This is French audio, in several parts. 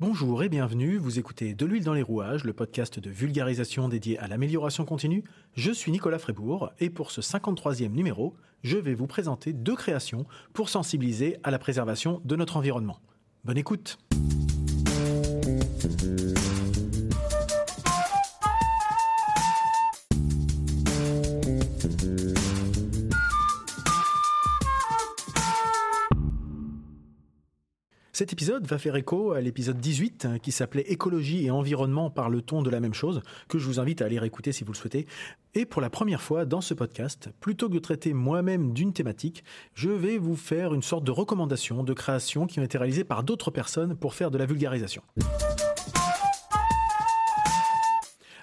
Bonjour et bienvenue, vous écoutez De l'huile dans les rouages, le podcast de vulgarisation dédié à l'amélioration continue. Je suis Nicolas Frébourg et pour ce 53e numéro, je vais vous présenter deux créations pour sensibiliser à la préservation de notre environnement. Bonne écoute Cet épisode va faire écho à l'épisode 18 hein, qui s'appelait Écologie et environnement par le ton de la même chose, que je vous invite à aller écouter si vous le souhaitez. Et pour la première fois dans ce podcast, plutôt que de traiter moi-même d'une thématique, je vais vous faire une sorte de recommandation de créations qui ont été réalisées par d'autres personnes pour faire de la vulgarisation.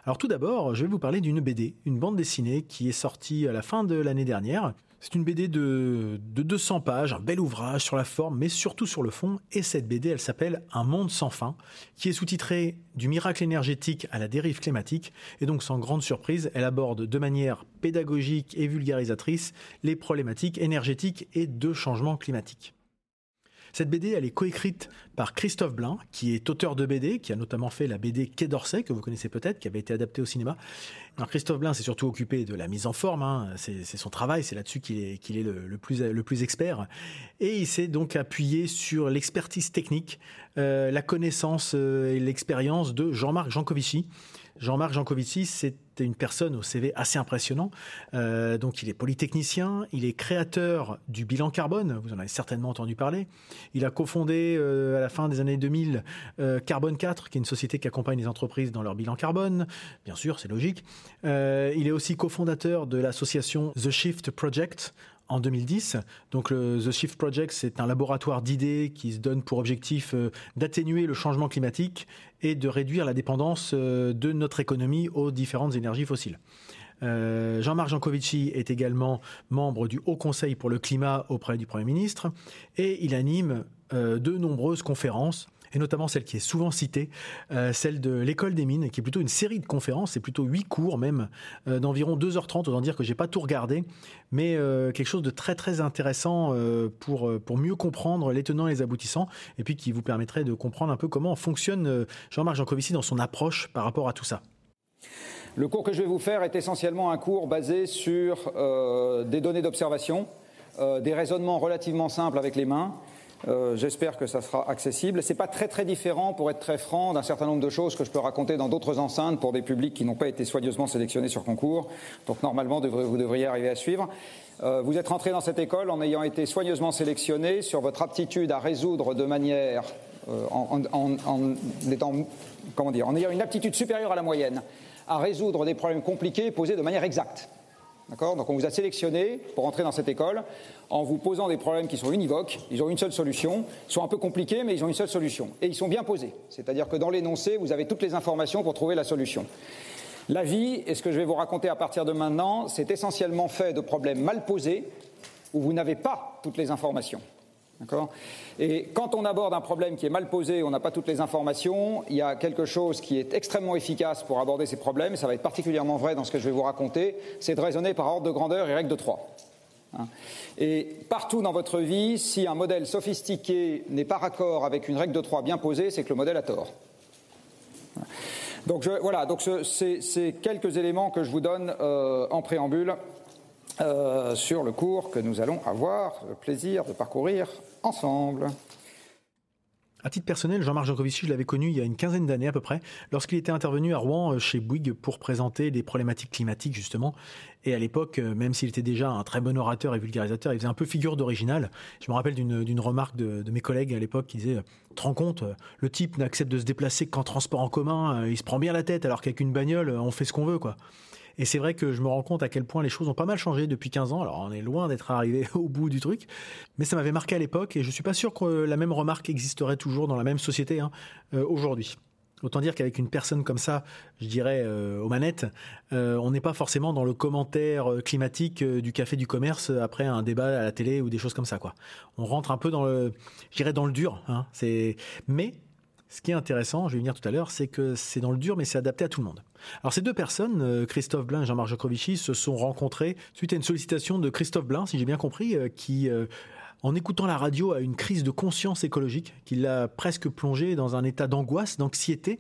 Alors tout d'abord, je vais vous parler d'une BD, une bande dessinée qui est sortie à la fin de l'année dernière, c'est une BD de, 200 pages, un bel ouvrage sur la forme, mais surtout sur le fond. Et cette BD, elle s'appelle Un monde sans fin, qui est sous-titrée Du miracle énergétique à la dérive climatique. Et donc, sans grande surprise, elle aborde de manière pédagogique et vulgarisatrice les problématiques énergétiques et de changement climatique. Cette BD, elle est coécrite par Christophe Blain, qui est auteur de BD, qui a notamment fait la BD Quai d'Orsay, que vous connaissez peut-être, qui avait été adaptée au cinéma. Alors Christophe Blain s'est surtout occupé de la mise en forme, hein. c'est son travail, c'est là-dessus qu'il est, le plus expert. Et il s'est donc appuyé sur l'expertise technique, euh, la connaissance euh, et l'expérience de Jean-Marc Jancovici, Jean-Marc Jancovici, c'est une personne au CV assez impressionnant. Euh, donc, il est polytechnicien, il est créateur du bilan carbone. Vous en avez certainement entendu parler. Il a cofondé euh, à la fin des années 2000 euh, Carbone 4, qui est une société qui accompagne les entreprises dans leur bilan carbone. Bien sûr, c'est logique. il est aussi cofondateur de l'association The Shift Project en 2010. Donc The Shift Project, c'est un laboratoire d'idées qui se donne pour objectif euh, d'atténuer le changement climatique et de réduire la dépendance euh, de notre économie aux différentes énergies fossiles. Euh, Jean-Marc Jancovici est également membre du Haut Conseil pour le climat auprès du Premier ministre et il anime de nombreuses conférences et notamment celle qui est souvent citée, euh, celle de l'école des mines, qui est plutôt une série de conférences, c'est plutôt huit cours même, euh, d'environ 2h30, autant dire que j'ai pas tout regardé, mais euh, quelque chose de très très intéressant pour, pour mieux comprendre les tenants et les aboutissants, et puis qui vous permettrait de comprendre un peu comment fonctionne Jean-Marc Jancovici dans son approche par rapport à tout ça. Le cours que je vais vous faire est essentiellement un cours basé sur des données d'observation, des raisonnements relativement simples avec les mains, euh, j'espère que ça sera accessible. C'est pas très très différent, pour être très franc, d'un certain nombre de choses que je peux raconter dans d'autres enceintes pour des publics qui n'ont pas été soigneusement sélectionnés sur concours. Donc normalement, vous devriez arriver à suivre. Euh, vous êtes rentré dans cette école en ayant été soigneusement sélectionné sur votre aptitude à résoudre de manière euh, comment dire, en ayant une aptitude supérieure à la moyenne à résoudre des problèmes compliqués posés de manière exacte. Donc on vous a sélectionné pour entrer dans cette école en vous posant des problèmes qui sont univoques, ils ont une seule solution, ils sont un peu compliqués mais ils ont une seule solution. Et ils sont bien posés, c'est-à-dire que dans l'énoncé, vous avez toutes les informations pour trouver la solution. La vie, et ce que je vais vous raconter à partir de maintenant, c'est essentiellement fait de problèmes mal posés où vous n'avez pas toutes les informations. Et quand on aborde un problème qui est mal posé, on n'a pas toutes les informations, il y a quelque chose qui est extrêmement efficace pour aborder ces problèmes, et ça va être particulièrement vrai dans ce que je vais vous raconter, c'est de raisonner par ordre de grandeur et règle de 3. Hein. Et partout dans votre vie, si un modèle sophistiqué n'est pas raccord avec une règle de 3 bien posée, c'est que le modèle a tort. Donc voilà, donc c'est quelques éléments que je vous donne euh, en préambule euh, sur le cours que nous allons avoir le plaisir de parcourir ensemble. À titre personnel, Jean-Marc Jancovici, je l'avais connu il y a une quinzaine d'années à peu près, lorsqu'il était intervenu à Rouen euh, chez Bouygues pour présenter des problématiques climatiques justement. Et à l'époque, euh, même s'il était déjà un très bon orateur et vulgarisateur, il faisait un peu figure d'original. Je me rappelle d'une remarque de, de, mes collègues à l'époque qui disait « Te rends compte, le type n'accepte de se déplacer qu'en transport en commun, il se prend bien la tête alors qu'avec une bagnole, on fait ce qu'on veut quoi ». Et c'est vrai que je me rends compte à quel point les choses ont pas mal changé depuis 15 ans. Alors on est loin d'être arrivé au bout du truc, mais ça m'avait marqué à l'époque et je suis pas sûr que la même remarque existerait toujours dans la même société hein, euh, aujourd'hui. Autant dire qu'avec une personne comme ça, je dirais euh, aux manettes, euh, on n'est pas forcément dans le commentaire climatique du café du commerce après un débat à la télé ou des choses comme ça quoi. On rentre un peu dans le, je dans le dur. Hein. C'est, mais ce qui est intéressant, je vais venir tout à l'heure, c'est que c'est dans le dur, mais c'est adapté à tout le monde. Alors ces deux personnes, euh, Christophe Blin et Jean-Marc Jokovici, se sont rencontrés suite à une sollicitation de Christophe Blin, si j'ai bien compris, euh, qui euh, en écoutant la radio à une crise de conscience écologique qui l'a presque plongé dans un état d'angoisse, d'anxiété.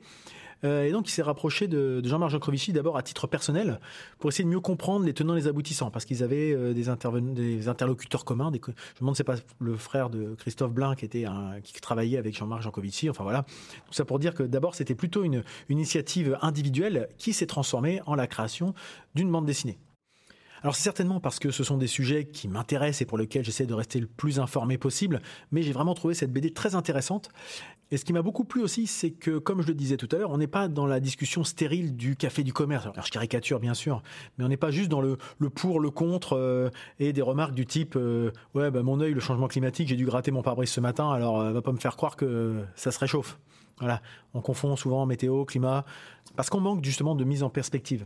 Euh, et donc, il s'est rapproché de, Jean-Marc Jancovici d'abord à titre personnel pour essayer de mieux comprendre les tenants et les aboutissants, parce qu'ils avaient euh, des, des, interlocuteurs communs. je me demande, c'est pas le frère de Christophe Blin qui était qui travaillait avec Jean-Marc Jancovici. Enfin voilà, tout ça pour dire que d'abord, c'était plutôt une initiative individuelle qui s'est transformée en la création d'une bande dessinée. Alors c'est certainement parce que ce sont des sujets qui m'intéressent et pour lesquels j'essaie de rester le plus informé possible, mais j'ai vraiment trouvé cette BD très intéressante. Et ce qui m'a beaucoup plu aussi, c'est que, comme je le disais tout à l'heure, on n'est pas dans la discussion stérile du café du commerce. Alors je caricature bien sûr, mais on n'est pas juste dans le, pour, le contre euh, et des remarques du type euh, ouais bah, mon œil, le changement climatique, j'ai dû gratter mon pare-brise ce matin, alors euh, va pas me faire croire que ça se réchauffe. Voilà, on confond souvent météo, climat, parce qu'on manque justement de mise en perspective.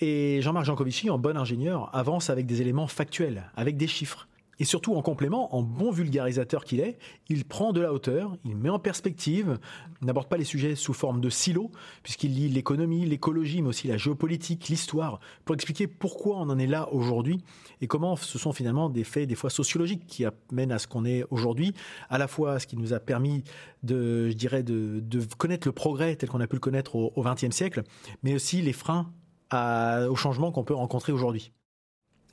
Et Jean-Marc Jancovici, en bon ingénieur, avance avec des éléments factuels, avec des chiffres. Et surtout, en complément, en bon vulgarisateur qu'il est, il prend de la hauteur, il met en perspective, n'aborde pas les sujets sous forme de silos, puisqu'il lit l'économie, l'écologie, mais aussi la géopolitique, l'histoire, pour expliquer pourquoi on en est là aujourd'hui et comment ce sont finalement des faits, des fois sociologiques, qui amènent à ce qu'on est aujourd'hui, à la fois ce qui nous a permis de, je dirais, de, connaître le progrès tel qu'on a pu le connaître au XXe siècle, mais aussi les freins au changement qu'on peut rencontrer aujourd'hui.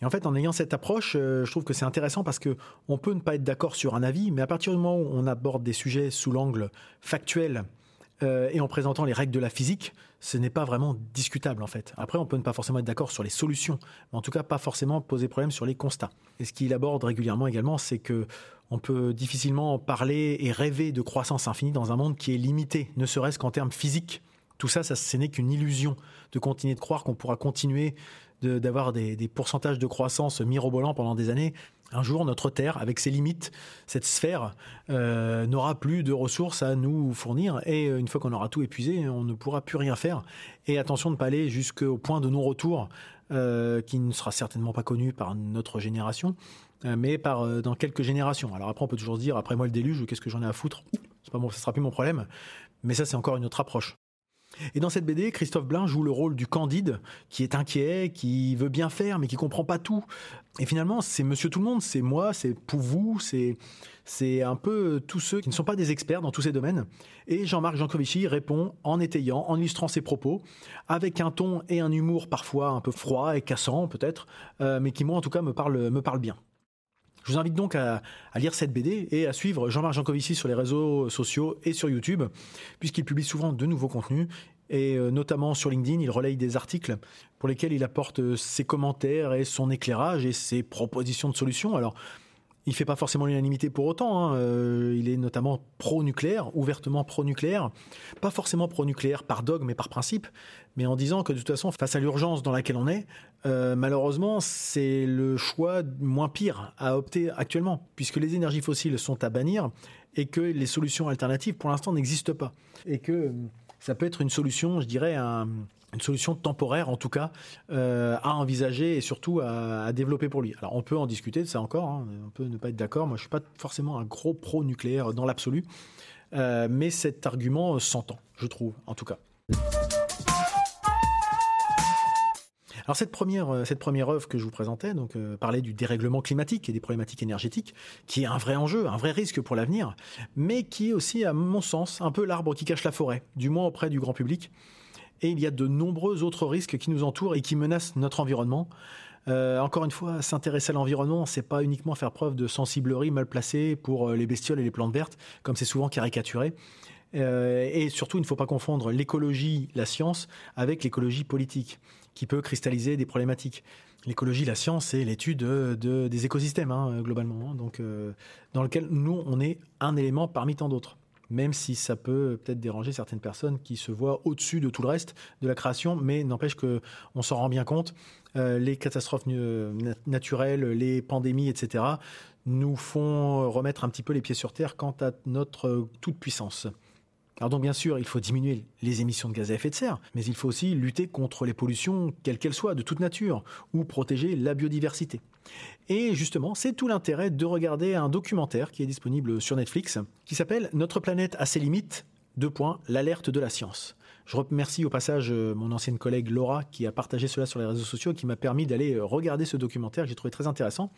Et en fait, en ayant cette approche, euh, je trouve que c'est intéressant parce que on peut ne pas être d'accord sur un avis, mais à partir du moment où on aborde des sujets sous l'angle factuel euh, et en présentant les règles de la physique, ce n'est pas vraiment discutable en fait. Après, on peut ne pas forcément être d'accord sur les solutions, mais en tout cas pas forcément poser problème sur les constats. Et ce qu'il aborde régulièrement également, c'est que on peut difficilement parler et rêver de croissance infinie dans un monde qui est limité, ne serait-ce qu'en termes physiques. Tout ça, ça ce n'est qu'une illusion de continuer de croire qu'on pourra continuer d'avoir des, pourcentages de croissance mirobolants pendant des années. Un jour, notre Terre, avec ses limites, cette sphère, euh, n'aura plus de ressources à nous fournir. Et euh, une fois qu'on aura tout épuisé, on ne pourra plus rien faire. Et attention de ne pas aller jusqu'au point de non-retour, euh, qui ne sera certainement pas connu par notre génération, mais par dans quelques générations. Alors après, on peut toujours se dire, après moi le déluge, qu'est-ce que j'en ai à foutre? C'est pas bon, ça sera plus mon problème. Mais ça, c'est encore une autre approche. Et dans cette BD, Christophe Blain joue le rôle du Candide, qui est inquiet, qui veut bien faire, mais qui comprend pas tout. Et finalement, c'est Monsieur Tout le Monde, c'est moi, c'est pour vous, c'est c'est un peu tous ceux qui ne sont pas des experts dans tous ces domaines. Et Jean-Marc Jancovici répond en étayant, en illustrant ses propos, avec un ton et un humour parfois un peu froid et cassant peut-être, euh, mais qui moi en tout cas me parle me parle bien. Je vous invite donc à, lire cette BD et à suivre Jean-Marc Jancovici sur les réseaux sociaux et sur YouTube, puisqu'il publie souvent de nouveaux contenus et euh, notamment sur LinkedIn, il relaye des articles pour lesquels il apporte euh, ses commentaires et son éclairage et ses propositions de solutions. Alors, il fait pas forcément l'unanimité pour autant. Hein. Euh, il est notamment pro-nucléaire, ouvertement pro-nucléaire. Pas forcément pro-nucléaire par dogme mais par principe, mais en disant que de toute façon, face à l'urgence dans laquelle on est, euh, malheureusement, c'est le choix moins pire à opter actuellement, puisque les énergies fossiles sont à bannir et que les solutions alternatives, pour l'instant, n'existent pas. Et que ça peut être une solution, je dirais, un une solution temporaire en tout cas euh, à envisager et surtout à, développer pour lui. Alors on peut en discuter de ça encore, hein. on peut ne pas être d'accord. Moi je suis pas forcément un gros pro nucléaire dans l'absolu, euh, mais cet argument s'entend, je trouve en tout cas. Alors cette première, euh, cette première œuvre que je vous présentais, donc parlait du dérèglement climatique et des problématiques énergétiques, qui est un vrai enjeu, un vrai risque pour l'avenir, mais qui est aussi, à mon sens, un peu l'arbre qui cache la forêt, du moins auprès du grand public et il y a de nombreux autres risques qui nous entourent et qui menacent notre environnement. Euh, encore une fois, s'intéresser à l'environnement, c'est pas uniquement faire preuve de sensiblerie mal placée pour euh, les bestioles et les plantes vertes, comme c'est souvent caricaturé. Euh, et surtout, il ne faut pas confondre l'écologie, la science, avec l'écologie politique, qui peut cristalliser des problématiques. L'écologie, la science, c'est l'étude de, des écosystèmes, hein, globalement, hein. donc dans lequel nous, on est un élément parmi tant d'autres même si ça peut peut-être déranger certaines personnes qui se voient au-dessus de tout le reste de la création, mais n'empêche que on s'en rend bien compte. Euh, les catastrophes naturelles, les pandémies, etc., nous font remettre un petit peu les pieds sur terre quant à notre toute puissance. Alors donc bien sûr, il faut diminuer les émissions de gaz à effet de serre, mais il faut aussi lutter contre les pollutions, quelles qu'elles soient, de toute nature, ou protéger la biodiversité. Et justement, c'est tout l'intérêt de regarder un documentaire qui est disponible sur Netflix, qui s'appelle Notre planète a ses limites, deux points, l'alerte de la science. Je remercie au passage euh, mon ancienne collègue Laura qui a partagé cela sur les réseaux sociaux qui m'a permis d'aller euh, regarder ce documentaire que j'ai trouvé très intéressant.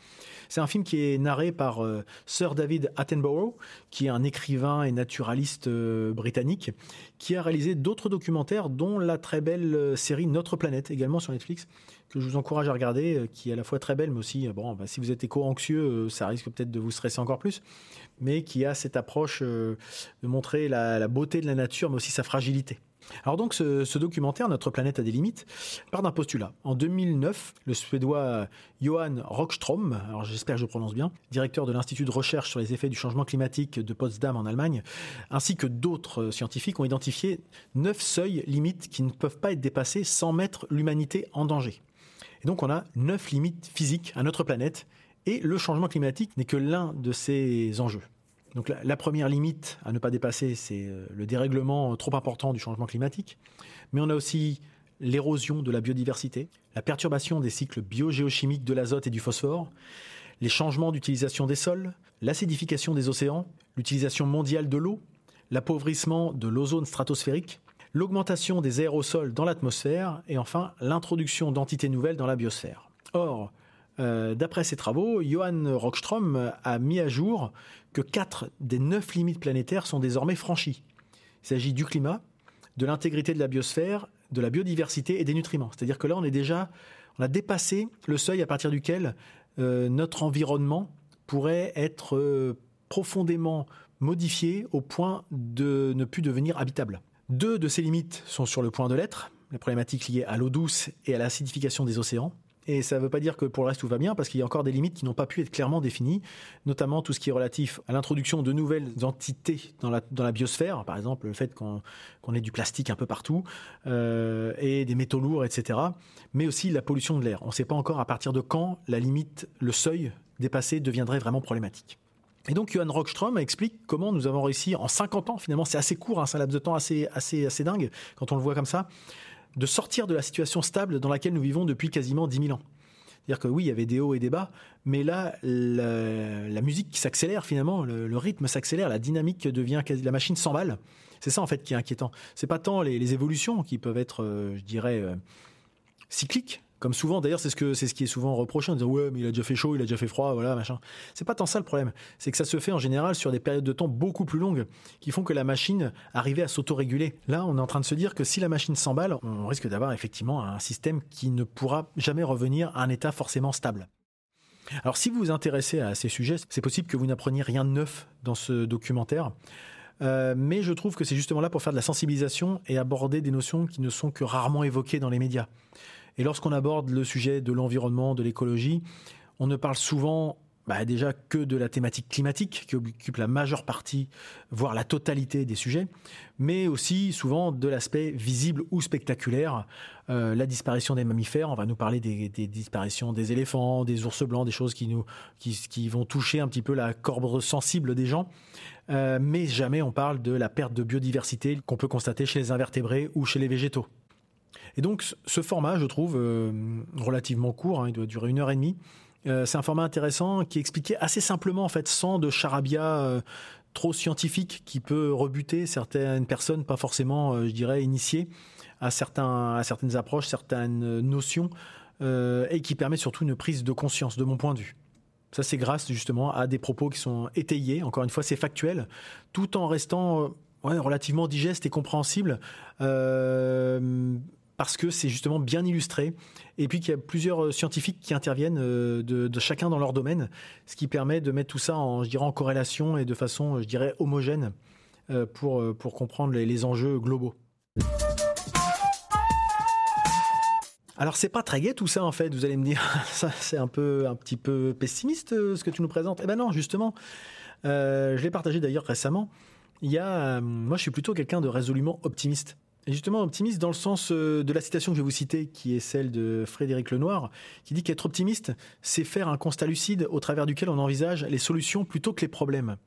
C'est un film qui est narré par euh, Sir David Attenborough, qui est un écrivain et naturaliste britannique, qui a réalisé d'autres documentaires, dont la très belle série Notre planète, également sur Netflix, que je vous encourage à regarder, qui est à la fois très belle, mais aussi, bon, bah, si vous êtes éco-anxieux, ça risque peut-être de vous stresser encore plus, mais qui a cette approche de montrer la beauté de la nature, mais aussi sa fragilité. Alors donc ce, documentaire, Notre planète a des limites, part d'un postulat. En 2009, le Suédois Johan Rockström, alors j'espère que je prononce bien, directeur de l'Institut de recherche sur les effets du changement climatique de Potsdam en Allemagne, ainsi que d'autres scientifiques ont identifié neuf seuils limites qui ne peuvent pas être dépassés sans mettre l'humanité en danger. Et donc on a neuf limites physiques à notre planète, et le changement climatique n'est que l'un de ces enjeux. Donc la, première limite à ne pas dépasser, c'est euh, le dérèglement trop important du changement climatique. Mais on a aussi l'érosion de la biodiversité, la perturbation des cycles biogéochimiques de l'azote et du phosphore, les changements d'utilisation des sols, l'acidification des océans, l'utilisation mondiale de l'eau, l'appauvrissement de l'ozone stratosphérique, l'augmentation des aérosols dans l'atmosphère et enfin l'introduction d'entités nouvelles dans la biosphère. Or, euh, d'après ses travaux, Johan Rockström a mis à jour que quatre des neuf limites planétaires sont désormais franchies. Il s'agit du climat, de l'intégrité de la biosphère, de la biodiversité et des nutriments. C'est-à-dire que là, on est déjà, dépassé le seuil à partir duquel euh, notre environnement pourrait être euh, profondément modifié au point de ne plus devenir habitable. Deux de ces limites sont sur le point de l'être, les problématiques liées à l'eau douce et à l'acidification des océans. Et ça ne veut pas dire que pour le reste tout va bien, parce qu'il y a encore des limites qui n'ont pas pu être clairement définies, notamment tout ce qui est relatif à l'introduction de nouvelles entités dans la, biosphère, par exemple le fait qu'on ait du plastique un peu partout, euh, et des métaux lourds, etc. Mais aussi la pollution de l'air. On ne sait pas encore à partir de quand la limite, le seuil dépassé deviendrait vraiment problématique. Et donc Johan Rockström explique comment nous avons réussi en 50 ans, finalement c'est assez court, hein, c'est un laps de temps assez, assez, assez dingue quand on le voit comme ça, de sortir de la situation stable dans laquelle nous vivons depuis quasiment 10 000 ans. C'est-à-dire que oui, il y avait des hauts et des bas, mais là, la, musique s'accélère finalement, le, rythme s'accélère, la dynamique devient, la machine s'emballe. C'est ça en fait qui est inquiétant. C'est pas tant les, évolutions qui peuvent être, euh, je dirais, euh, cycliques, comme souvent, d'ailleurs, c'est ce qui est souvent reproché en disant ouais, mais il a déjà fait chaud, il a déjà fait froid, voilà, machin. C'est pas tant ça le problème. C'est que ça se fait en général sur des périodes de temps beaucoup plus longues, qui font que la machine arrivait à s'autoréguler. Là, on est en train de se dire que si la machine s'emballe, on risque d'avoir effectivement un système qui ne pourra jamais revenir à un état forcément stable. Alors, si vous vous intéressez à ces sujets, c'est possible que vous n'appreniez rien de neuf dans ce documentaire. Euh, mais je trouve que c'est justement là pour faire de la sensibilisation et aborder des notions qui ne sont que rarement évoquées dans les médias. Et lorsqu'on aborde le sujet de l'environnement, de l'écologie, on ne parle souvent bah, déjà que de la thématique climatique qui occupe la majeure partie, voire la totalité des sujets, mais aussi souvent de l'aspect visible ou spectaculaire, euh, la disparition des mammifères. On va nous parler des, disparitions des éléphants, des ours blancs, des choses qui vont toucher un petit peu la corde sensible des gens. Euh, mais jamais on parle de la perte de biodiversité qu'on peut constater chez les invertébrés ou chez les végétaux. Et donc ce format, je trouve euh, relativement court, hein, il doit durer une heure et demie. Euh, c'est un format intéressant qui expliquait assez simplement, en fait, sans de charabia euh, trop scientifique qui peut rebuter certaines personnes, pas forcément, je dirais, initiées à certaines approches, certaines notions, et qui permet surtout une prise de conscience, de mon point de vue. Ça, c'est grâce justement à des propos qui sont étayés. Encore une fois, c'est factuel, tout en restant relativement digeste et compréhensible parce que c'est justement bien illustré, et puis qu'il y a plusieurs euh, scientifiques qui interviennent euh, de, chacun dans leur domaine, ce qui permet de mettre tout ça en, je corrélation et de façon, je dirais, homogène euh, pour, comprendre les, enjeux globaux. Alors c'est pas très gai tout ça en fait, vous allez me dire, ça c'est un un petit peu pessimiste ce que tu nous présentes. Eh ben non, justement, je l'ai partagé d'ailleurs récemment. Il y a, moi je suis plutôt quelqu'un de résolument optimiste. Justement, optimiste dans le sens euh, de la citation que je vais vous citer, qui est celle de Frédéric Lenoir, qui dit qu'être optimiste, c'est faire un constat lucide au travers duquel on envisage les solutions plutôt que les problèmes.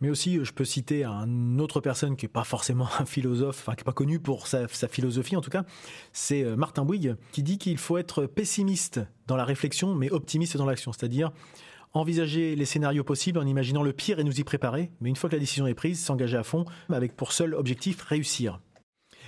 Mais aussi, je peux citer une autre personne qui n'est pas forcément un philosophe, enfin qui n'est pas connu pour sa, sa, philosophie en tout cas, c'est euh, Martin Bouygues, qui dit qu'il faut être pessimiste dans la réflexion, mais optimiste dans l'action. C'est-à-dire envisager les scénarios possibles en imaginant le pire et nous y préparer, mais une fois que la décision est prise, s'engager à fond, avec pour seul objectif réussir.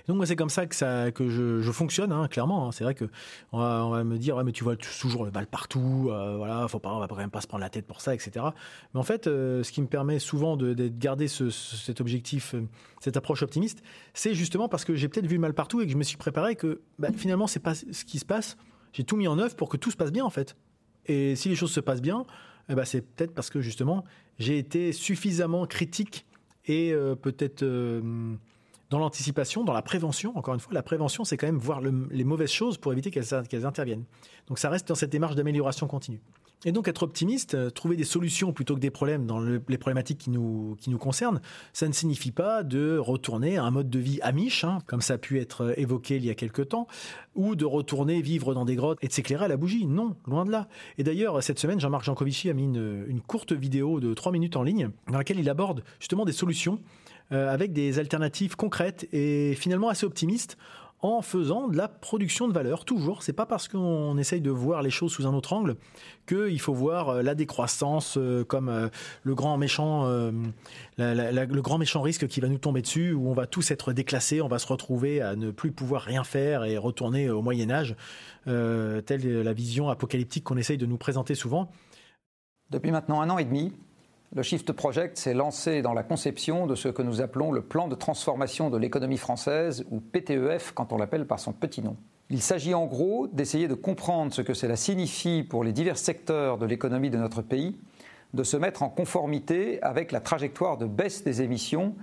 Donc moi c'est comme ça que ça que je, fonctionne hein, clairement. Hein. C'est vrai que on va, me dire ouais, mais tu vois toujours le bal partout, euh, voilà, faut pas on va quand même pas se prendre la tête pour ça, etc. Mais en fait, euh, ce qui me permet souvent de, garder cet objectif, euh, cette approche optimiste, c'est justement parce que j'ai peut-être vu le mal partout et que je me suis préparé que bah, finalement c'est pas ce qui se passe. J'ai tout mis en œuvre pour que tout se passe bien en fait. Et si les choses se passent bien, eh ben, c'est peut-être parce que justement j'ai été suffisamment critique et peut-être dans l'anticipation, dans la prévention. Encore une fois, la prévention, c'est quand même voir les mauvaises choses pour éviter qu'elles interviennent. Donc ça reste dans cette démarche d'amélioration continue. Et donc être optimiste, euh, trouver des solutions plutôt que des problèmes dans les problématiques qui nous, concernent, ça ne signifie pas de retourner à un mode de vie amiche, hein, comme ça a pu être euh, évoqué il y a quelque temps, ou de retourner vivre dans des grottes et de s'éclairer à la bougie. Non, loin de là. Et d'ailleurs, cette semaine, Jean-Marc Jancovici a mis une, une courte vidéo de 3 minutes en ligne dans laquelle il aborde justement des solutions euh, avec des alternatives concrètes et finalement assez optimistes en faisant de la production de valeur. Toujours, c'est pas parce qu'on essaye de voir les choses sous un autre angle qu'il faut voir euh, la décroissance euh, comme le grand méchant, le grand méchant risque qui va nous tomber dessus, où on va tous être déclassés, on va se retrouver à ne plus pouvoir rien faire et retourner au Moyen Âge, telle la vision apocalyptique qu'on essaye de nous présenter souvent. Depuis maintenant un an et demi, le Shift Project s'est lancé dans la conception de ce que nous appelons le plan de transformation de l'économie française, ou PTEF quand on l'appelle par son petit nom. Il s'agit en gros d'essayer de comprendre ce que cela signifie pour les divers secteurs de l'économie de notre pays, de se mettre en conformité avec la trajectoire de baisse des émissions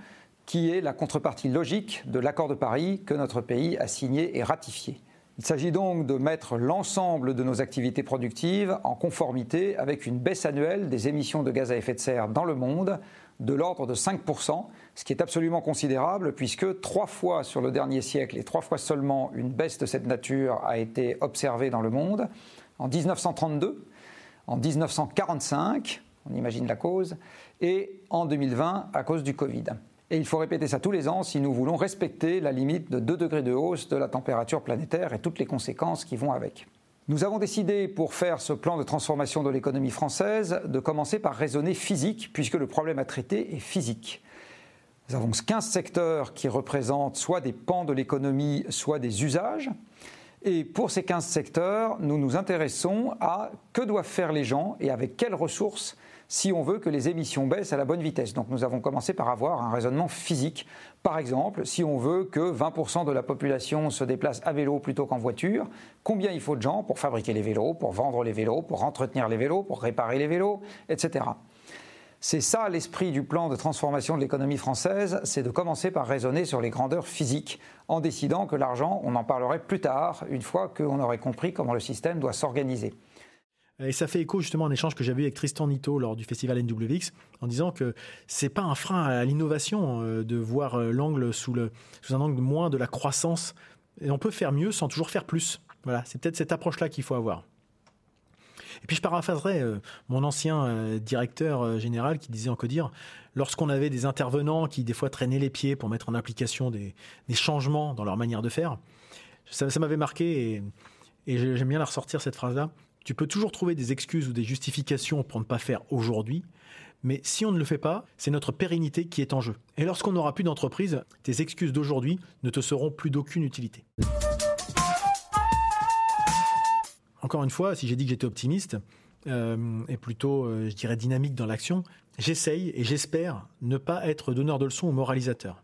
qui est la contrepartie logique de l'accord de Paris que notre pays a signé et ratifié. Il s'agit donc de mettre l'ensemble de nos activités productives en conformité avec une baisse annuelle des émissions de gaz à effet de serre dans le monde de l'ordre de 5%, ce qui est absolument considérable puisque trois fois sur le dernier siècle et trois fois seulement une baisse de cette nature a été observée dans le monde, en 1932, en 1945, on imagine la cause, et en 2020 à cause du Covid. Et il faut répéter ça tous les ans si nous voulons respecter la limite de 2 degrés de hausse de la température planétaire et toutes les conséquences qui vont avec. Nous avons décidé, pour faire ce plan de transformation de l'économie française, de commencer par raisonner physique, puisque le problème à traiter est physique. Nous avons 15 secteurs qui représentent soit des pans de l'économie, soit des usages. Et pour ces 15 secteurs, nous nous intéressons à que doivent faire les gens et avec quelles ressources si on veut que les émissions baissent à la bonne vitesse. Donc nous avons commencé par avoir un raisonnement physique. Par exemple, si on veut que 20% de la population se déplace à vélo plutôt qu'en voiture, combien il faut de gens pour fabriquer les vélos, pour vendre les vélos, pour entretenir les vélos, pour réparer les vélos, etc. C'est ça l'esprit du plan de transformation de l'économie française, c'est de commencer par raisonner sur les grandeurs physiques, en décidant que l'argent, on en parlerait plus tard, une fois qu'on aurait compris comment le système doit s'organiser. Et ça fait écho justement à un échange que j'avais eu avec Tristan Nito lors du festival NWX en disant que c'est pas un frein à l'innovation euh, de voir euh, l'angle sous, un angle moins de la croissance. On peut faire mieux sans toujours faire plus. Voilà, c'est peut-être cette approche-là qu'il faut avoir. Et puis je paraphraserai euh, mon ancien directeur général qui disait en Codir, lorsqu'on avait des intervenants qui des fois traînaient les pieds pour mettre en application des, changements dans leur manière de faire, ça, m'avait marqué et j'aime bien la ressortir cette phrase-là. Tu peux toujours trouver des excuses ou des justifications pour ne pas faire aujourd'hui, mais si on ne le fait pas, c'est notre pérennité qui est en jeu. Et lorsqu'on n'aura plus d'entreprise, tes excuses d'aujourd'hui ne te seront plus d'aucune utilité. Encore une fois, si j'ai dit que j'étais optimiste, euh, et plutôt, euh, je dirais, dynamique dans l'action, j'essaye et j'espère ne pas être donneur de leçons ou moralisateur.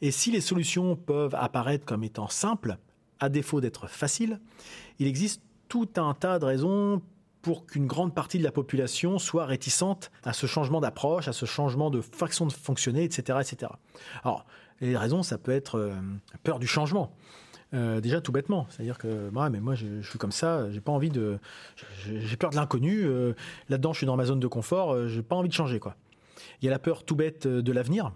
Et si les solutions peuvent apparaître comme étant simples, à défaut d'être faciles, il existe tout un tas de raisons pour qu'une grande partie de la population soit réticente à ce changement d'approche, à ce changement de façon de fonctionner, etc. etc. Alors, les raisons, ça peut être euh, peur du changement. Euh, déjà tout bêtement, c'est-à-dire que moi, mais moi je, suis comme ça, j'ai pas envie de, j'ai peur de l'inconnu. Euh, là-dedans, je suis dans ma zone de confort, j'ai pas envie de changer quoi. Il y a la peur tout bête de l'avenir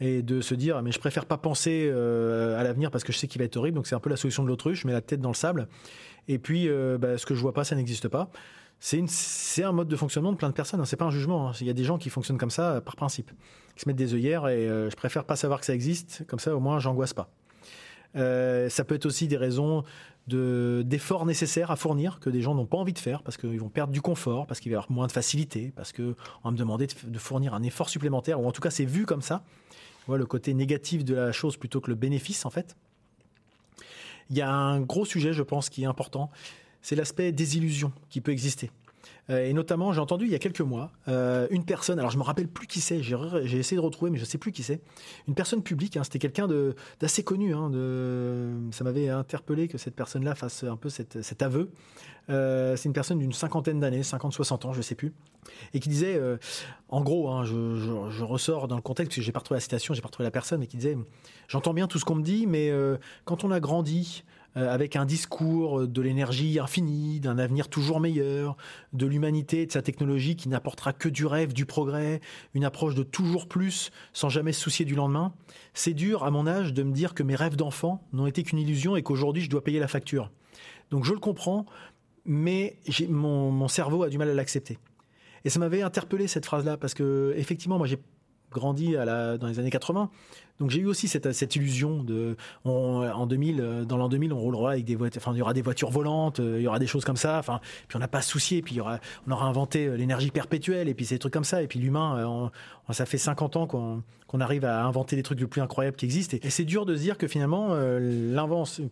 et de se dire mais je préfère pas penser à l'avenir parce que je sais qu'il va être horrible, donc c'est un peu la solution de l'autruche, je mets la tête dans le sable et puis, euh, bah, ce que je vois pas, ça n'existe pas. C'est un mode de fonctionnement de plein de personnes. Hein. C'est pas un jugement. Hein. Il y a des gens qui fonctionnent comme ça euh, par principe, qui se mettent des œillères et euh, je préfère pas savoir que ça existe. Comme ça, au moins, j'angoisse pas. ça peut être aussi des raisons d'efforts nécessaires à fournir que des gens n'ont pas envie de faire parce qu'ils vont perdre du confort, parce qu'il va y avoir moins de facilité, parce qu'on va me demander de, fournir un effort supplémentaire, ou en tout cas c'est vu comme ça le côté négatif de la chose plutôt que le bénéfice en fait. Il y a un gros sujet, je pense, qui est important, c'est l'aspect désillusion qui peut exister. Euh, et notamment, j'ai entendu il y a quelques mois euh, une personne, alors je me rappelle plus qui c'est, j'ai essayé de retrouver, mais je sais plus qui c'est. Une personne publique, hein, c'était quelqu'un d'assez connu. Hein, ça m'avait interpellé que cette personne-là fasse un peu cet aveu. Euh, c'est une personne d'une cinquantaine d'années, 50-60 ans, je sais plus, et qui disait, en gros, hein, je, ressors dans le contexte, parce que j'ai pas retrouvé la citation, j'ai pas retrouvé la personne, mais qui disait, j'entends bien tout ce qu'on me dit, mais quand on a grandi euh, avec un discours de l'énergie infinie, d'un avenir toujours meilleur, de l'humanité de sa technologie qui n'apportera que du rêve, du progrès, une approche de toujours plus sans jamais se soucier du lendemain. C'est dur, à mon âge, de me dire que mes rêves d'enfant n'ont été qu'une illusion et qu'aujourd'hui je dois payer la facture. Donc je le comprends, mais mon, cerveau a du mal à l'accepter. Et ça m'avait interpellé cette phrase-là parce que effectivement, moi j'ai grandi dans les années 80 donc j'ai eu aussi cette, illusion de en 2000 euh, dans l'an 2000 on roulera avec des voitures enfin il y aura des voitures volantes, euh, il y aura des choses comme ça enfin puis on n'a pas à soucier puis on aura inventé euh, l'énergie perpétuelle et puis ces trucs comme ça et puis l'humain ça fait 50 ans qu'on qu'on arrive à inventer des trucs les plus incroyables qui existent et, c'est dur de se dire que finalement l'invention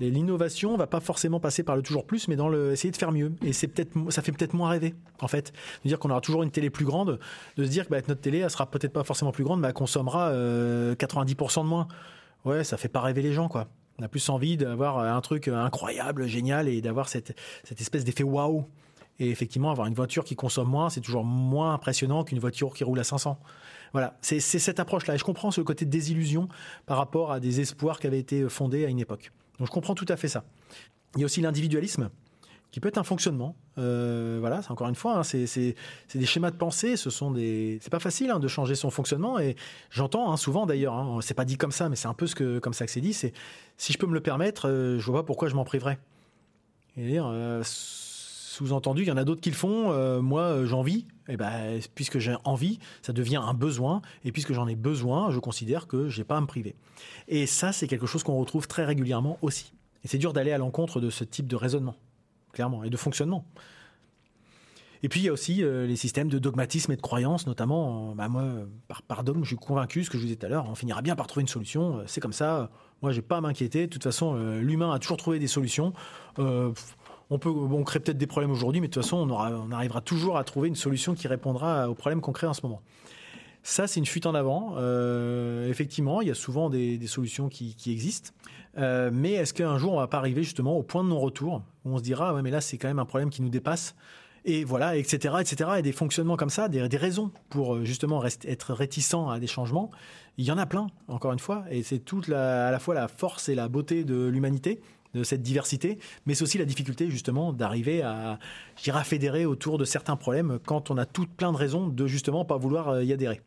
l'innovation va pas forcément passer par le toujours plus mais dans le essayer de faire mieux. Et c'est peut-être ça fait peut-être moins rêver en fait de dire qu'on aura toujours une télé plus grande de se dire que bah, notre télé elle sera peut-être pas forcément plus grande mais elle consommera 90% de moins. Ouais, ça fait pas rêver les gens, quoi. On a plus envie d'avoir un truc incroyable, génial, et d'avoir cette, cette espèce d'effet waouh. Et effectivement, avoir une voiture qui consomme moins, c'est toujours moins impressionnant qu'une voiture qui roule à 500. Voilà, c'est cette approche-là. Et je comprends ce côté de désillusion par rapport à des espoirs qui avaient été fondés à une époque. Donc je comprends tout à fait ça. Il y a aussi l'individualisme qui peut être un fonctionnement. Euh, voilà, c'est encore une fois, hein, c'est des schémas de pensée, ce sont des. C'est pas facile hein, de changer son fonctionnement et j'entends hein, souvent d'ailleurs, c'est pas dit comme ça, mais c'est un peu ce que comme ça que c'est dit. C'est si je peux me le permettre, euh, je vois pas pourquoi je m'en priverais. Et euh, sous-entendu, il y en a d'autres qui le font. Euh, moi, j'en vis. Et ben, puisque j'ai envie, ça devient un besoin. Et puisque j'en ai besoin, je considère que j'ai pas à me priver. Et ça, c'est quelque chose qu'on retrouve très régulièrement aussi. Et c'est dur d'aller à l'encontre de ce type de raisonnement clairement, et de fonctionnement. Et puis il y a aussi euh, les systèmes de dogmatisme et de croyance, notamment, bah, moi, par, par, je suis convaincu, ce que je vous disais tout à l'heure, on finira bien par trouver une solution, euh, c'est comme ça, moi j'ai pas à m'inquiéter, de toute façon, euh, l'humain a toujours trouvé des solutions. on peut, on crée peut-être des problèmes aujourd'hui, mais de toute façon, on, aura, on arrivera toujours à trouver une solution qui répondra aux problèmes qu'on crée en ce moment. Ça, c'est une fuite en avant. effectivement, il y a souvent des, solutions qui, existent. mais est-ce qu'un jour, on va pas arriver justement au point de non-retour où on se dira, ouais, mais là, c'est quand même un problème qui nous dépasse. Et voilà, etc., etc. Et des fonctionnements comme ça, des, raisons pour euh, justement rester, être réticent à des changements. Il y en a plein, encore une fois. Et c'est toute à la fois la force et la beauté de l'humanité, de cette diversité, mais c'est aussi la difficulté justement d'arriver à, à fédérer autour de certains problèmes quand on a toutes plein de raisons de justement pas vouloir euh, y adhérer.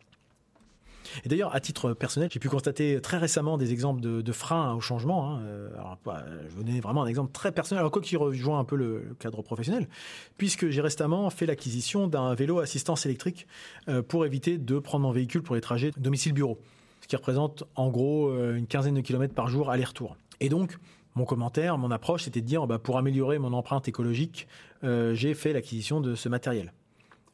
Et d'ailleurs, à titre personnel, j'ai pu constater très récemment des exemples de, freins au changement. Hein. Euh, alors, bah, je vais donner vraiment un exemple très personnel, alors quoi qu'il rejoint un peu le, cadre professionnel, puisque j'ai récemment fait l'acquisition d'un vélo assistance électrique euh, pour éviter de prendre mon véhicule pour les trajets domicile-bureau, ce qui représente en gros euh, une quinzaine de kilomètres par jour aller-retour. Et donc, mon commentaire, mon approche, c'était de dire, bah, pour améliorer mon empreinte écologique, j'ai fait l'acquisition de ce matériel.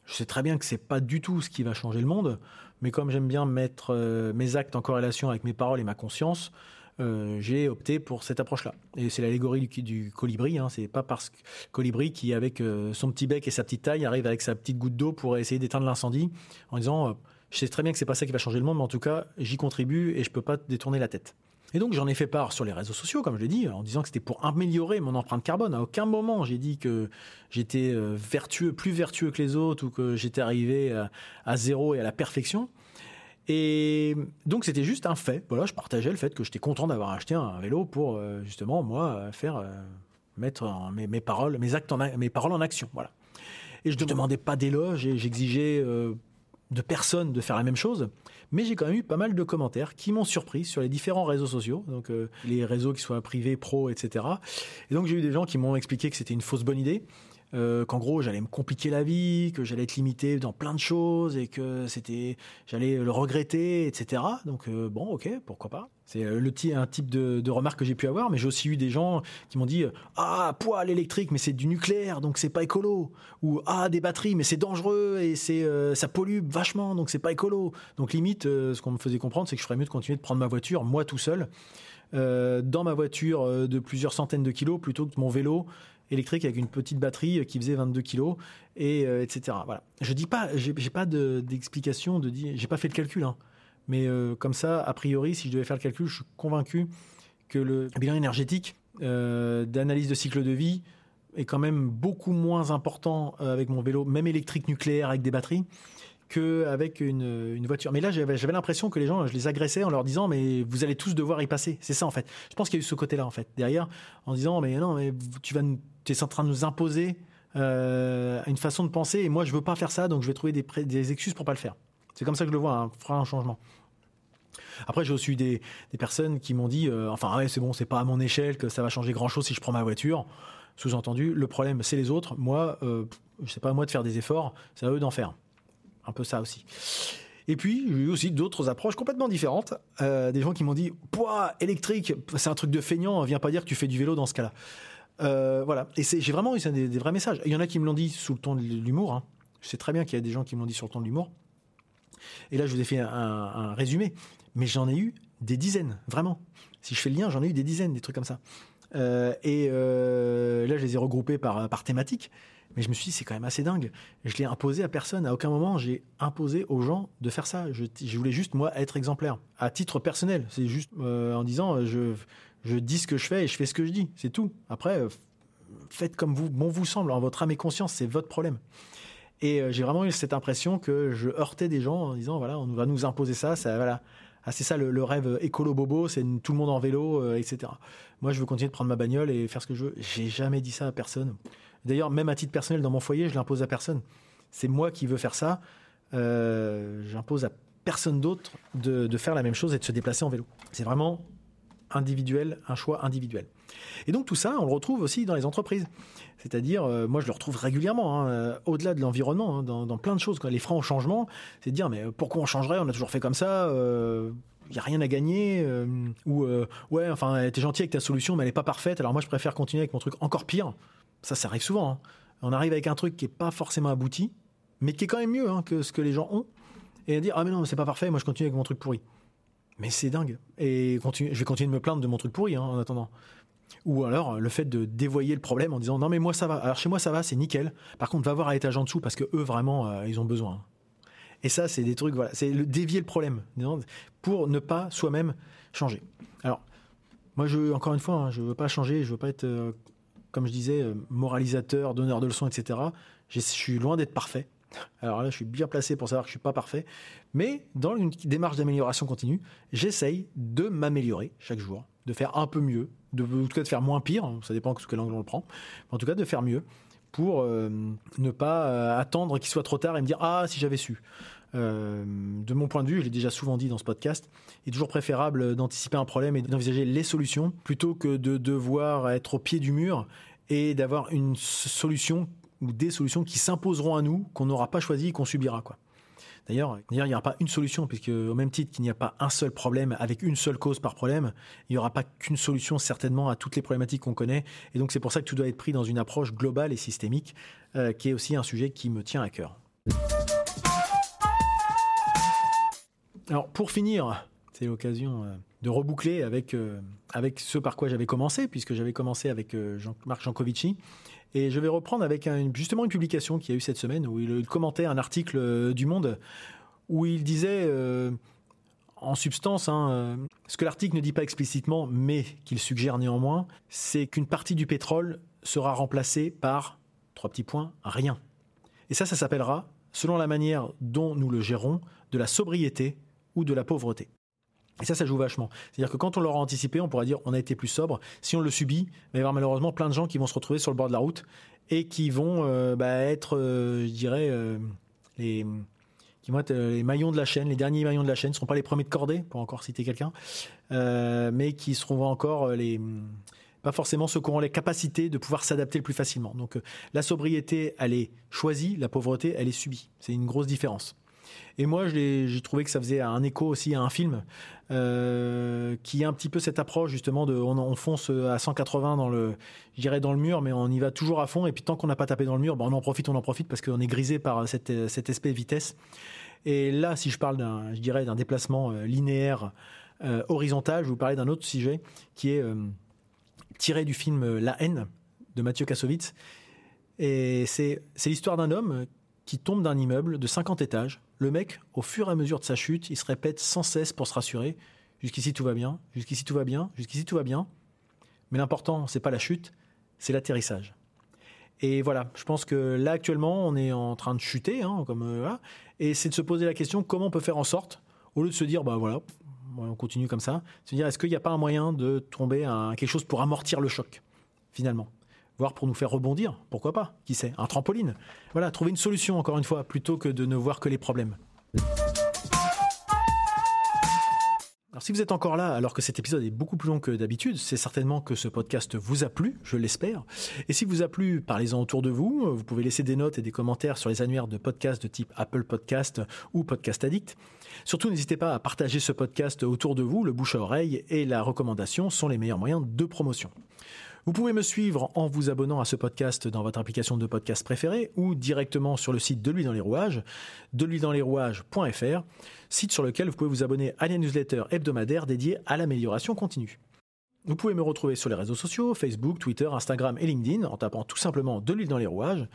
Je sais très bien que c'est pas du tout ce qui va changer le monde, mais comme j'aime bien mettre euh, mes actes en corrélation avec mes paroles et ma conscience, euh, j'ai opté pour cette approche-là. Et c'est l'allégorie du, colibri. Hein. C'est pas parce que colibri qui, avec euh, son petit bec et sa petite taille, arrive avec sa petite goutte d'eau pour essayer d'éteindre l'incendie, en disant je sais très bien que c'est pas ça qui va changer le monde, mais en tout cas j'y contribue et je peux pas détourner la tête. Et donc j'en ai fait part sur les réseaux sociaux, comme je l'ai dit, en disant que c'était pour améliorer mon empreinte carbone. À aucun moment j'ai dit que j'étais euh, vertueux, plus vertueux que les autres, ou que j'étais arrivé à, zéro et à la perfection. Et donc c'était juste un fait. Voilà, je partageais le fait que j'étais content d'avoir acheté un vélo pour euh, justement moi faire euh, mettre mes, mes, paroles, mes actes, en, mes paroles en action. Voilà. Et je ne demandais pas d'éloge et j'exigeais de personne de faire la même chose. Mais j'ai quand même eu pas mal de commentaires qui m'ont surpris sur les différents réseaux sociaux, donc euh, les réseaux qui soient privés, pro, etc. Et donc j'ai eu des gens qui m'ont expliqué que c'était une fausse bonne idée. Euh, qu'en gros j'allais me compliquer la vie, que j'allais être limité dans plein de choses et que c'était j'allais le regretter, etc. Donc euh, bon, ok, pourquoi pas. C'est euh, le un type de, remarque que j'ai pu avoir, mais j'ai aussi eu des gens qui m'ont dit ah poêle électrique, mais c'est du nucléaire, donc c'est pas écolo, ou ah des batteries, mais c'est dangereux et c'est ça pollue vachement, donc c'est pas écolo. Donc limite, ce qu'on me faisait comprendre, c'est que je ferais mieux de continuer de prendre ma voiture moi tout seul dans ma voiture de plusieurs centaines de kilos plutôt que mon vélo électrique avec une petite batterie qui faisait 22 kilos et etc. Voilà. Je dis pas, j'ai pas d'explication de, dire, j'ai pas fait le calcul, hein. mais comme ça, a priori, si je devais faire le calcul, je suis convaincu que le bilan énergétique d'analyse de cycle de vie est quand même beaucoup moins important avec mon vélo, même électrique nucléaire avec des batteries, qu'avec une, une voiture. Mais là, j'avais l'impression que les gens, je les agressais en leur disant, mais vous allez tous devoir y passer. C'est ça, en fait. Je pense qu'il y a eu ce côté-là, en fait, derrière, en disant, mais non, mais tu vas, tu es en train de nous imposer euh, une façon de penser, et moi, je veux pas faire ça, donc je vais trouver des, excuses pour pas le faire. C'est comme ça que je le vois, hein, fera un changement. Après, j'ai aussi eu des, personnes qui m'ont dit, euh, enfin, ouais, c'est bon, c'est pas à mon échelle que ça va changer grand-chose si je prends ma voiture. Sous-entendu, le problème, c'est les autres. Moi, euh, sais pas moi de faire des efforts, c'est à eux d'en faire un peu ça aussi. Et puis, j'ai eu aussi d'autres approches complètement différentes. Euh, des gens qui m'ont dit Poids électrique, c'est un truc de feignant, viens pas dire que tu fais du vélo dans ce cas-là. Euh, voilà. Et j'ai vraiment eu des, vrais messages. Il y en a qui me l'ont dit sous le ton de l'humour. Hein. Je sais très bien qu'il y a des gens qui m'ont dit sur le ton de l'humour. Et là, je vous ai fait un, résumé. Mais j'en ai eu des dizaines, vraiment. Si je fais le lien, j'en ai eu des dizaines, des trucs comme ça. Euh, et là, je les ai regroupés par, par thématique. Mais je me suis dit, c'est quand même assez dingue. Je l'ai imposé à personne. À aucun moment, j'ai imposé aux gens de faire ça. Je, voulais juste, moi, être exemplaire. À titre personnel. C'est juste euh, en disant, je, je dis ce que je fais et je fais ce que je dis. C'est tout. Après, euh, faites comme vous, bon vous semble. En votre âme et conscience, c'est votre problème. Et euh, j'ai vraiment eu cette impression que je heurtais des gens en disant, voilà, on va nous imposer ça. ça voilà. Ah, c'est ça le, rêve écolo bobo, c'est tout le monde en vélo, etc. Moi, je veux continuer de prendre ma bagnole et faire ce que je veux. J'ai jamais dit ça à personne. D'ailleurs, même à titre personnel, dans mon foyer, je l'impose à personne. C'est moi qui veux faire ça. Euh, J'impose à personne d'autre de, faire la même chose et de se déplacer en vélo. C'est vraiment individuel, un choix individuel. Et donc tout ça, on le retrouve aussi dans les entreprises. C'est-à-dire, euh, moi je le retrouve régulièrement, hein, euh, au-delà de l'environnement, hein, dans, plein de choses. Les freins au changement, c'est de dire, mais pourquoi on changerait? On a toujours fait comme ça. il euh, n'y a rien à gagner, ou ouais, enfin, t'es gentil avec ta solution, mais elle n'est pas parfaite, alors moi je préfère continuer avec mon truc encore pire. Ça, ça arrive souvent. Hein. On arrive avec un truc qui est pas forcément abouti, mais qui est quand même mieux que ce que les gens ont, et dire ah mais non, c'est pas parfait, moi je continue avec mon truc pourri. Mais c'est dingue. Et je vais continuer de me plaindre de mon truc pourri hein, en attendant. Ou alors le fait de dévoyer le problème en disant non mais moi ça va. Alors chez moi ça va, c'est nickel. Par contre va voir à l'étage en dessous parce que eux vraiment euh, ils ont besoin. Et ça c'est des trucs voilà, c'est le dévier le problème pour ne pas soi-même changer. Alors moi je encore une fois je veux pas changer, je veux pas être euh, comme je disais, euh, moralisateur, donneur de leçons, etc. Je suis loin d'être parfait. Alors là, je suis bien placé pour savoir que je suis pas parfait. Mais dans une démarche d'amélioration continue, j'essaye de m'améliorer chaque jour, de faire un peu mieux, de, en tout cas de faire moins pire. Ça dépend de quel angle on le prend. En tout cas, de faire mieux pour euh, ne pas euh, attendre qu'il soit trop tard et me dire ah si j'avais su. Euh, de mon point de vue, je l'ai déjà souvent dit dans ce podcast, il est toujours préférable d'anticiper un problème et d'envisager les solutions plutôt que de devoir être au pied du mur et d'avoir une solution ou des solutions qui s'imposeront à nous, qu'on n'aura pas choisi qu'on subira. Quoi. D'ailleurs, il n'y aura pas une solution, puisque au même titre qu'il n'y a pas un seul problème avec une seule cause par problème, il n'y aura pas qu'une solution certainement à toutes les problématiques qu'on connaît. Et donc c'est pour ça que tout doit être pris dans une approche globale et systémique, euh, qui est aussi un sujet qui me tient à cœur. Alors pour finir, c'est l'occasion euh, de reboucler avec, euh, avec ce par quoi j'avais commencé, puisque j'avais commencé avec euh, Jean-Marc Jancovici. Et je vais reprendre avec justement une publication qu'il y a eu cette semaine où il, commentait un article du Monde où il disait en substance, hein, ce que l'article ne dit pas explicitement, mais qu'il suggère néanmoins, c'est qu'une partie du pétrole sera remplacée par, trois petits points, rien. Et ça, ça s'appellera, selon la manière dont nous le gérons, de la sobriété ou de la pauvreté. Et ça, ça joue vachement. C'est-à-dire que quand on l'aura anticipé, on pourra dire on a été plus sobre. Si on le subit, il va y avoir malheureusement plein de gens qui vont se retrouver sur le bord de la route et qui vont euh, bah, être, euh, je dirais, euh, les, qui vont être les maillons de la chaîne, les derniers maillons de la chaîne. Ne seront pas les premiers de cordée, pour encore citer quelqu'un, mais qui seront encore les pas forcément ceux qui auront les capacités de pouvoir s'adapter le plus facilement. Donc la sobriété, elle est choisie, la pauvreté, elle est subie. C'est une grosse différence. Et moi, j'ai trouvé que ça faisait un écho aussi à un film euh, qui a un petit peu cette approche justement de on, fonce à 180 dans le, je dans le mur, mais on y va toujours à fond. Et puis tant qu'on n'a pas tapé dans le mur, ben on en profite, on en profite parce qu'on est grisé par cet aspect vitesse. Et là, si je parle d'un, je dirais d'un déplacement euh, linéaire euh, horizontale, je vais vous parler d'un autre sujet qui est tiré du film La haine de Mathieu Kassovitz. Et c'est l'histoire d'un homme qui tombe d'un immeuble de 50 étages. Le mec, au fur et à mesure de sa chute, il se répète sans cesse pour se rassurer. Jusqu'ici tout va bien, jusqu'ici tout va bien, jusqu'ici tout va bien. Mais l'important, c'est pas la chute, c'est l'atterrissage. Et voilà, je pense que là actuellement, on est en train de chuter, hein, comme euh, et c'est de se poser la question comment on peut faire en sorte, au lieu de se dire bah voilà, on continue comme ça, se dire est-ce qu'il n'y a pas un moyen de tomber à quelque chose pour amortir le choc, finalement, voire pour nous faire rebondir, pourquoi pas, qui sait, un trampoline. Voilà, trouver une solution encore une fois, plutôt que de ne voir que les problèmes. Alors si vous êtes encore là alors que cet épisode est beaucoup plus long que d'habitude, c'est certainement que ce podcast vous a plu, je l'espère. Et si vous a plu, parlez-en autour de vous. Vous pouvez laisser des notes et des commentaires sur les annuaires de podcasts de type Apple Podcast ou Podcast Addict. Surtout, n'hésitez pas à partager ce podcast autour de vous. Le bouche à oreille et la recommandation sont les meilleurs moyens de promotion. Vous pouvez me suivre en vous abonnant à ce podcast dans votre application de podcast préférée ou directement sur le site de lui dans les rouages, de lui dans les rouages.fr, site sur lequel vous pouvez vous abonner à la newsletter hebdomadaire dédiée à l'amélioration continue. Vous pouvez me retrouver sur les réseaux sociaux, Facebook, Twitter, Instagram et LinkedIn en tapant tout simplement de l'huile dans les rouages.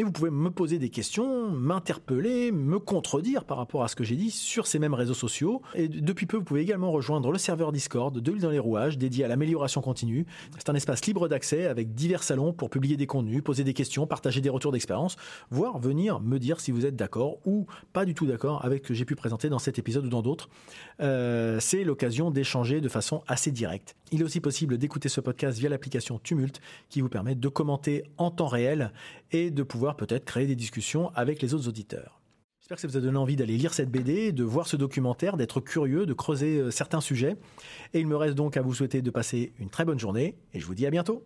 Et vous pouvez me poser des questions, m'interpeller, me contredire par rapport à ce que j'ai dit sur ces mêmes réseaux sociaux. Et depuis peu, vous pouvez également rejoindre le serveur Discord de l'huile dans les rouages dédié à l'amélioration continue. C'est un espace libre d'accès avec divers salons pour publier des contenus, poser des questions, partager des retours d'expérience, voire venir me dire si vous êtes d'accord ou pas du tout d'accord avec ce que j'ai pu présenter dans cet épisode ou dans d'autres. Euh, c'est l'occasion d'échanger de façon assez directe. Aussi possible d'écouter ce podcast via l'application Tumult qui vous permet de commenter en temps réel et de pouvoir peut-être créer des discussions avec les autres auditeurs. J'espère que ça vous a donné envie d'aller lire cette BD, de voir ce documentaire, d'être curieux, de creuser euh, certains sujets. Et il me reste donc à vous souhaiter de passer une très bonne journée et je vous dis à bientôt.